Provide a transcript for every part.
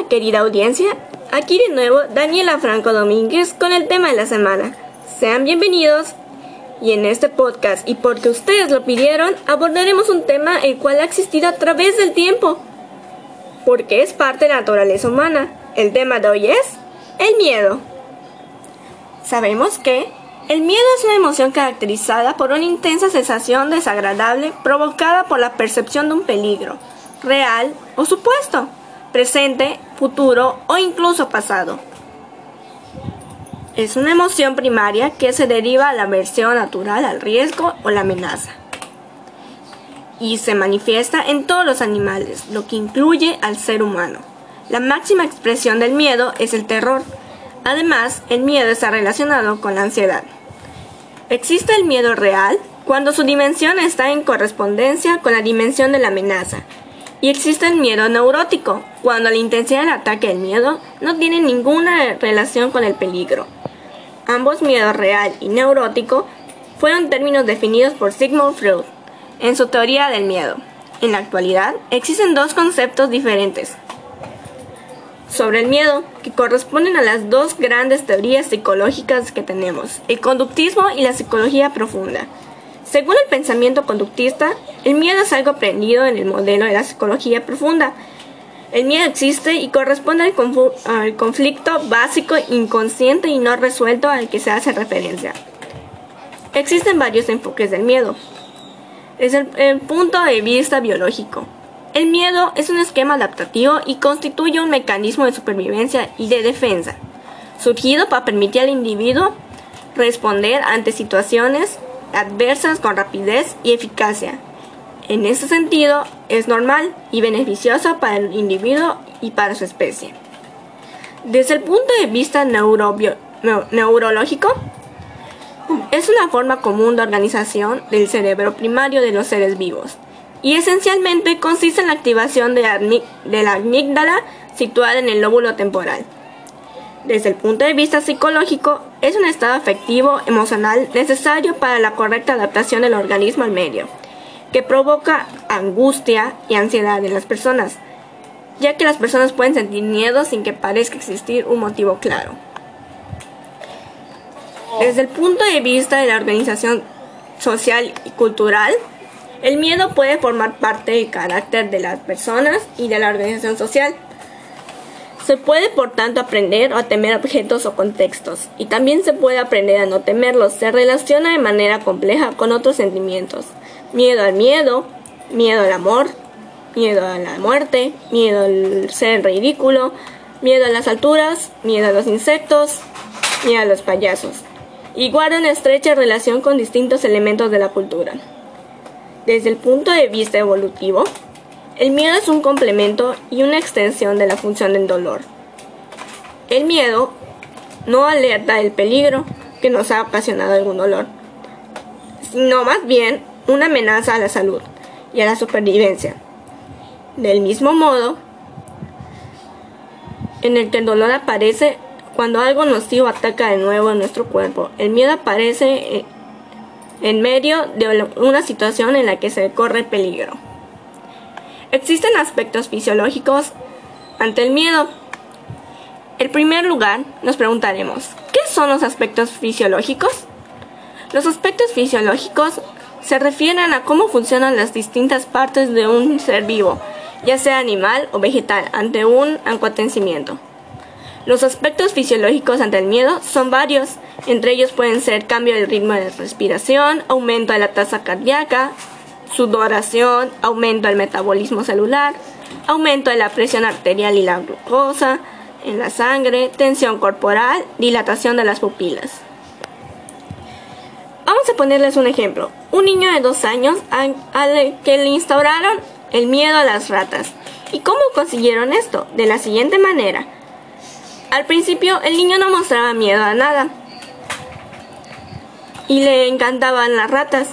Hola querida audiencia, aquí de nuevo Daniela Franco Domínguez con el tema de la semana. Sean bienvenidos y en este podcast y porque ustedes lo pidieron abordaremos un tema el cual ha existido a través del tiempo porque es parte de la naturaleza humana. El tema de hoy es el miedo. Sabemos que el miedo es una emoción caracterizada por una intensa sensación desagradable provocada por la percepción de un peligro, real o supuesto presente, futuro o incluso pasado. Es una emoción primaria que se deriva a la aversión natural al riesgo o la amenaza. Y se manifiesta en todos los animales, lo que incluye al ser humano. La máxima expresión del miedo es el terror. Además, el miedo está relacionado con la ansiedad. Existe el miedo real cuando su dimensión está en correspondencia con la dimensión de la amenaza y existe el miedo neurótico, cuando la intensidad del ataque del miedo no tiene ninguna relación con el peligro. Ambos miedos real y neurótico fueron términos definidos por Sigmund Freud en su teoría del miedo. En la actualidad existen dos conceptos diferentes sobre el miedo que corresponden a las dos grandes teorías psicológicas que tenemos, el conductismo y la psicología profunda. Según el pensamiento conductista, el miedo es algo aprendido en el modelo de la psicología profunda. El miedo existe y corresponde al, conflicto básico, inconsciente y no resuelto al que se hace referencia. Existen varios enfoques del miedo. Desde el punto de vista biológico, el miedo es un esquema adaptativo y constituye un mecanismo de supervivencia y de defensa, surgido para permitir al individuo responder ante situaciones adversas con rapidez y eficacia. En ese sentido, es normal y beneficioso para el individuo y para su especie. Desde el punto de vista neurológico, es una forma común de organización del cerebro primario de los seres vivos y esencialmente consiste en la activación de la amígdala situada en el lóbulo temporal. Desde el punto de vista psicológico, es un estado afectivo emocional necesario para la correcta adaptación del organismo al medio, que provoca angustia y ansiedad en las personas, ya que las personas pueden sentir miedo sin que parezca existir un motivo claro. Desde el punto de vista de la organización social y cultural, el miedo puede formar parte del carácter de las personas y de la organización social. Se puede, por tanto, aprender a temer objetos o contextos, y también se puede aprender a no temerlos. Se relaciona de manera compleja con otros sentimientos. Miedo al miedo, miedo al amor, miedo a la muerte, miedo al ser ridículo, miedo a las alturas, miedo a los insectos, miedo a los payasos. Y guarda una estrecha relación con distintos elementos de la cultura. Desde el punto de vista evolutivo, el miedo es un complemento y una extensión de la función del dolor. El miedo no alerta del peligro que nos ha ocasionado algún dolor, sino más bien una amenaza a la salud y a la supervivencia. Del mismo modo, en el que el dolor aparece cuando algo nocivo ataca de nuevo en nuestro cuerpo, el miedo aparece en medio de una situación en la que se corre peligro. Existen aspectos fisiológicos ante el miedo. En primer lugar, nos preguntaremos, ¿qué son los aspectos fisiológicos? Los aspectos fisiológicos se refieren a cómo funcionan las distintas partes de un ser vivo, ya sea animal o vegetal, ante un acontecimiento. Los aspectos fisiológicos ante el miedo son varios, entre ellos pueden ser cambio del ritmo de respiración, aumento de la tasa cardíaca, sudoración, aumento del metabolismo celular, aumento de la presión arterial y la glucosa en la sangre, tensión corporal, dilatación de las pupilas. Vamos a ponerles un ejemplo. Un niño de dos años al que le instauraron el miedo a las ratas. ¿Y cómo consiguieron esto? De la siguiente manera. Al principio el niño no mostraba miedo a nada. Y le encantaban las ratas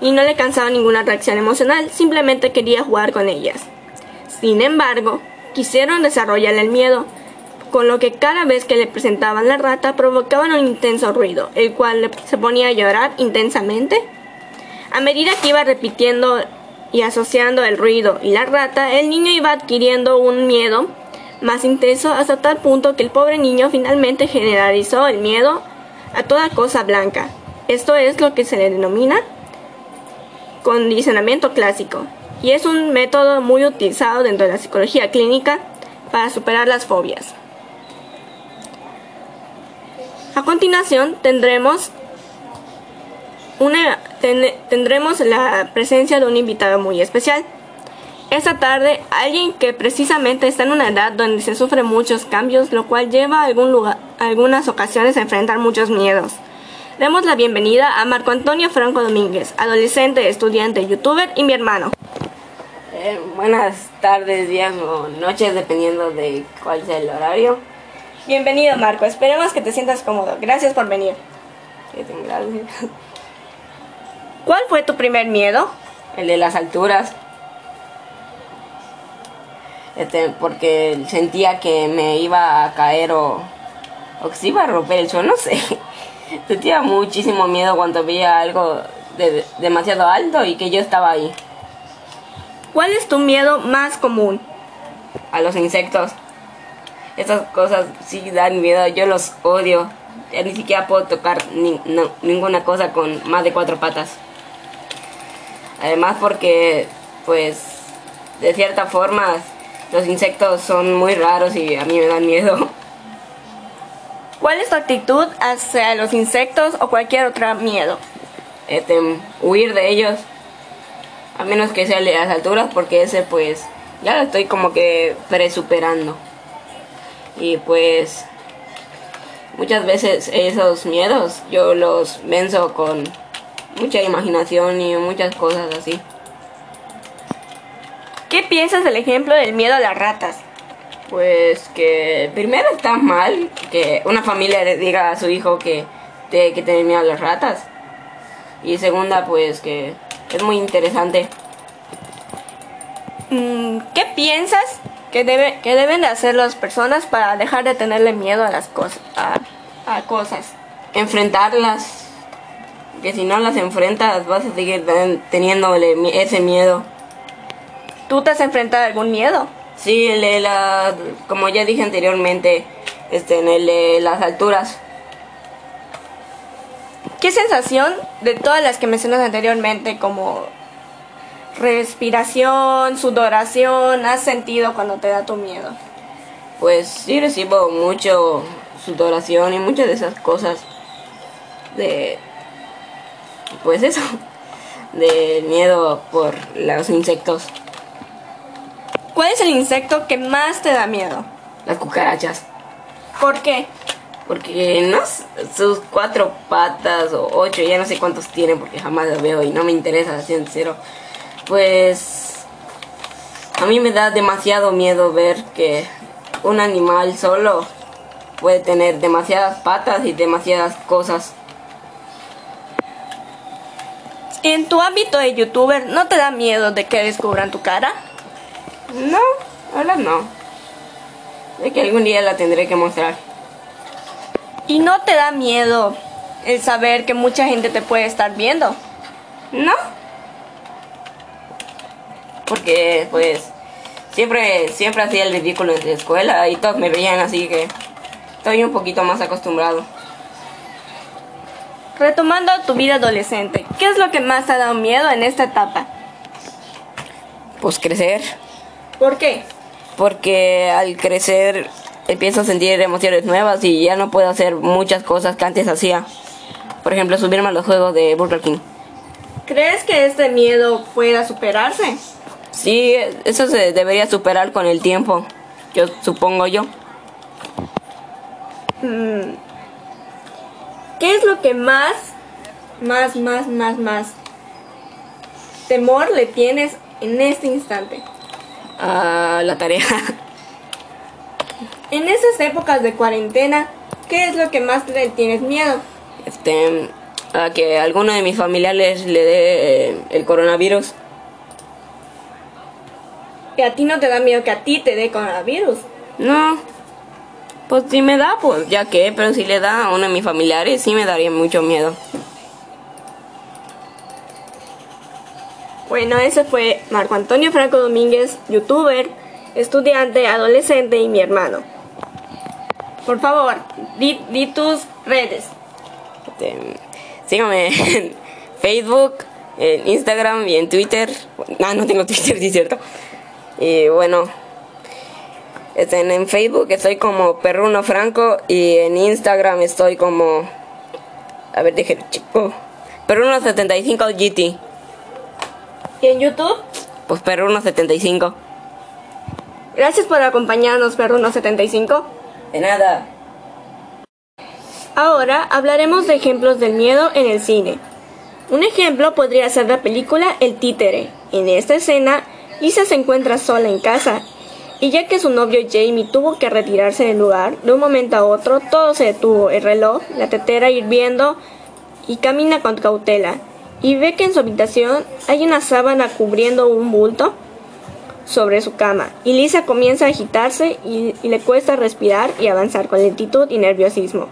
y no le cansaba ninguna reacción emocional, simplemente quería jugar con ellas. Sin embargo, quisieron desarrollar el miedo, con lo que cada vez que le presentaban la rata provocaban un intenso ruido, el cual se ponía a llorar intensamente. A medida que iba repitiendo y asociando el ruido y la rata, el niño iba adquiriendo un miedo más intenso hasta tal punto que el pobre niño finalmente generalizó el miedo a toda cosa blanca. Esto es lo que se le denomina condicionamiento clásico y es un método muy utilizado dentro de la psicología clínica para superar las fobias. A continuación tendremos una, tendremos la presencia de un invitado muy especial. Esta tarde, alguien que precisamente está en una edad donde se sufren muchos cambios, lo cual lleva a algún lugar, algunas ocasiones a enfrentar muchos miedos. Demos la bienvenida a Marco Antonio Franco Domínguez, adolescente, estudiante, youtuber y mi hermano. Eh, buenas tardes, días o noches, dependiendo de cuál sea el horario. Bienvenido Marco, esperemos que te sientas cómodo. Gracias por venir. Gracias. ¿Cuál fue tu primer miedo? El de las alturas. Este, porque sentía que me iba a caer o, o que se iba a romper el suelo, no sé. Sentía muchísimo miedo cuando veía algo de, demasiado alto y que yo estaba ahí. ¿Cuál es tu miedo más común? A los insectos. Esas cosas sí dan miedo, yo los odio. Ya ni siquiera puedo tocar ni, ninguna cosa con más de cuatro patas. Además porque, pues, de cierta forma, los insectos son muy raros y a mí me dan miedo. ¿Cuál es tu actitud hacia los insectos o cualquier otro miedo? Este, huir de ellos. A menos que sea de las alturas, porque ese pues ya lo estoy como que presuperando. Y pues muchas veces esos miedos yo los venzo con mucha imaginación y muchas cosas así. ¿Qué piensas del ejemplo del miedo a las ratas? Pues que primero está mal que una familia le diga a su hijo que tiene que tener miedo a las ratas. Y segunda, pues que es muy interesante. Mm, ¿Qué piensas que, debe, que deben de hacer las personas para dejar de tenerle miedo a las cosas? A, cosas? Enfrentarlas. Que si no las enfrentas vas a seguir teniendo ese miedo. ¿Tú te has enfrentado a algún miedo? Sí, el de la, como ya dije anteriormente, este, en el de las alturas. ¿Qué sensación de todas las que mencionas anteriormente, como respiración, sudoración, has sentido cuando te da tu miedo? Pues sí recibo mucho sudoración y muchas de esas cosas de pues eso de miedo por los insectos. ¿Cuál es el insecto que más te da miedo? Las cucarachas. ¿Por qué? Porque no sus cuatro patas o ocho, ya no sé cuántos tienen porque jamás los veo y no me interesa, siendo cero. Pues a mí me da demasiado miedo ver que un animal solo puede tener demasiadas patas y demasiadas cosas. En tu ámbito de youtuber, ¿no te da miedo de que descubran tu cara? No, ahora no. De que algún día la tendré que mostrar. ¿Y no te da miedo el saber que mucha gente te puede estar viendo? No. Porque, pues, siempre, siempre hacía el ridículo en la escuela y todos me veían así que estoy un poquito más acostumbrado. Retomando tu vida adolescente, ¿qué es lo que más te ha dado miedo en esta etapa? Pues crecer. ¿Por qué? Porque al crecer empiezo a sentir emociones nuevas y ya no puedo hacer muchas cosas que antes hacía. Por ejemplo, subirme a los juegos de Burger King. ¿Crees que este miedo pueda superarse? Sí, eso se debería superar con el tiempo, yo supongo yo. Mm. ¿Qué es lo que más, más, más, más, más temor le tienes en este instante? A la tarea. En esas épocas de cuarentena, ¿qué es lo que más le tienes miedo? Este, a que a alguno de mis familiares le dé eh, el coronavirus. ¿Y a ti no te da miedo que a ti te dé coronavirus? No. Pues si me da, pues ya que, pero si le da a uno de mis familiares, sí me daría mucho miedo. Bueno, ese fue Marco Antonio Franco Domínguez, youtuber, estudiante, adolescente y mi hermano. Por favor, di, tus redes. Este, síganme en Facebook, en Instagram y en Twitter. Ah, no tengo Twitter, sí cierto. Y bueno, este, en Facebook estoy como Perruno Franco y en Instagram estoy como... A ver, déjenme chico. Perruno75 GT. ¿Y en YouTube? Pues Perruno75. Gracias por acompañarnos, Perruno75. De nada. Ahora hablaremos de ejemplos del miedo en el cine. Un ejemplo podría ser la película El títere. En esta escena, Lisa se encuentra sola en casa y ya que su novio Jamie tuvo que retirarse del lugar, de un momento a otro todo se detuvo, el reloj, la tetera hirviendo y camina con cautela y ve que en su habitación hay una sábana cubriendo un bulto sobre su cama y Lisa comienza a agitarse y, le cuesta respirar y avanzar con lentitud y nerviosismo.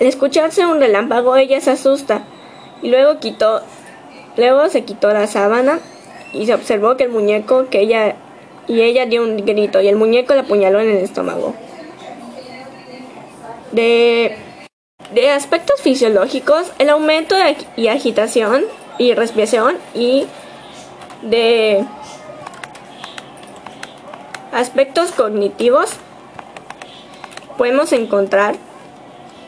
Al escucharse un relámpago ella se asusta y luego quitó luego se quitó la sábana y se observó que el muñeco que ella y ella dio un grito y el muñeco la apuñaló en el estómago. De, de aspectos fisiológicos, el aumento de y agitación y respiración y de aspectos cognitivos podemos encontrar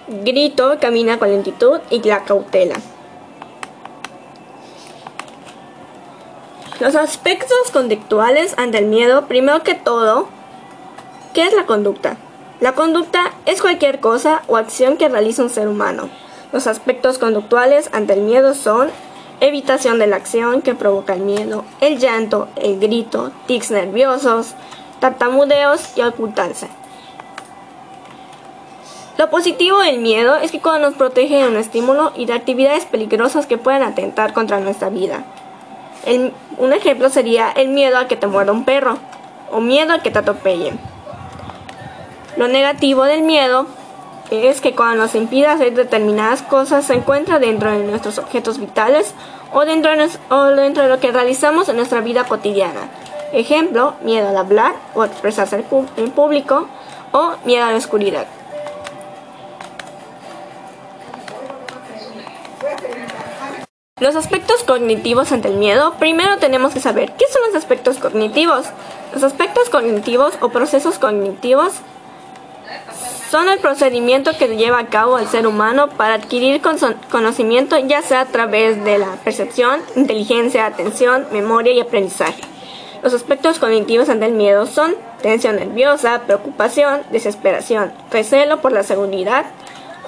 grito, camina con lentitud y la cautela. Los aspectos conductuales ante el miedo, primero que todo, ¿qué es la conducta? La conducta es cualquier cosa o acción que realiza un ser humano. Los aspectos conductuales ante el miedo son evitación de la acción que provoca el miedo, el llanto, el grito, tics nerviosos, tartamudeos y ocultarse. Lo positivo del miedo es que cuando nos protege de un estímulo y de actividades peligrosas que pueden atentar contra nuestra vida. un ejemplo sería el miedo a que te muerda un perro o miedo a que te atropellen. Lo negativo del miedo es que cuando nos impide hacer determinadas cosas se encuentra dentro de nuestros objetos vitales o dentro de, o dentro de lo que realizamos en nuestra vida cotidiana. Ejemplo, miedo al hablar o expresarse en público o miedo a la oscuridad. Los aspectos cognitivos ante el miedo, primero tenemos que saber qué son los aspectos cognitivos. Los aspectos cognitivos o procesos cognitivos son el procedimiento que lleva a cabo el ser humano para adquirir conocimiento ya sea a través de la percepción, inteligencia, atención, memoria y aprendizaje. Los aspectos cognitivos ante el miedo son tensión nerviosa, preocupación, desesperación, recelo por la seguridad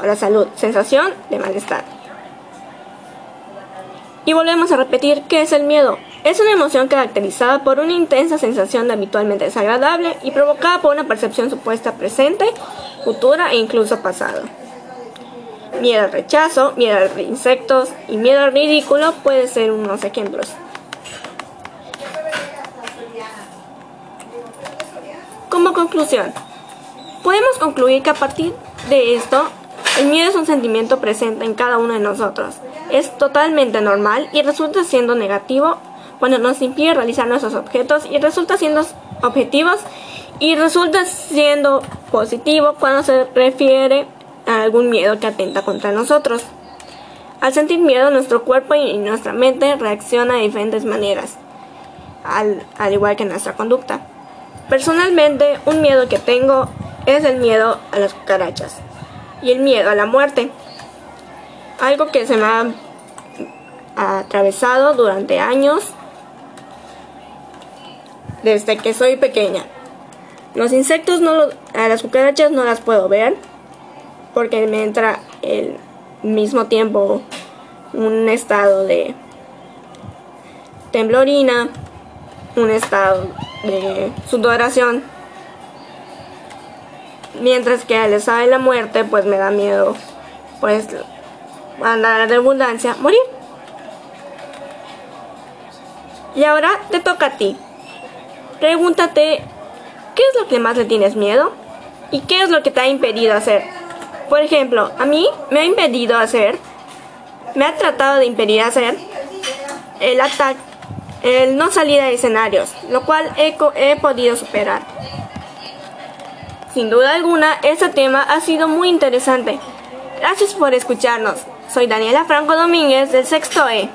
o la salud, sensación de malestar. Y volvemos a repetir, ¿qué es el miedo? Es una emoción caracterizada por una intensa sensación de habitualmente desagradable y provocada por una percepción supuesta presente, futura e incluso pasado. Miedo al rechazo, miedo a insectos y miedo al ridículo pueden ser unos ejemplos. Como conclusión, podemos concluir que a partir de esto, el miedo es un sentimiento presente en cada uno de nosotros es totalmente normal y resulta siendo negativo cuando nos impide realizar nuestros objetos y resulta siendo objetivos y resulta siendo positivo cuando se refiere a algún miedo que atenta contra nosotros. Al sentir miedo, nuestro cuerpo y nuestra mente reacciona de diferentes maneras, al, al igual que nuestra conducta. Personalmente, un miedo que tengo es el miedo a las cucarachas y el miedo a la muerte algo que se me ha atravesado durante años desde que soy pequeña. Los insectos no a las cucarachas no las puedo ver porque me entra el mismo tiempo un estado de temblorina, un estado de sudoración. Mientras que al estado de la muerte pues me da miedo pues a la redundancia, morir. Y ahora te toca a ti. Pregúntate, ¿qué es lo que más le tienes miedo? ¿Y qué es lo que te ha impedido hacer? Por ejemplo, a mí me ha impedido hacer, me ha tratado de impedir hacer el ataque, el no salir a escenarios, lo cual he, he podido superar. Sin duda alguna, este tema ha sido muy interesante. Gracias por escucharnos. Soy Daniela Franco Domínguez del Sexto E.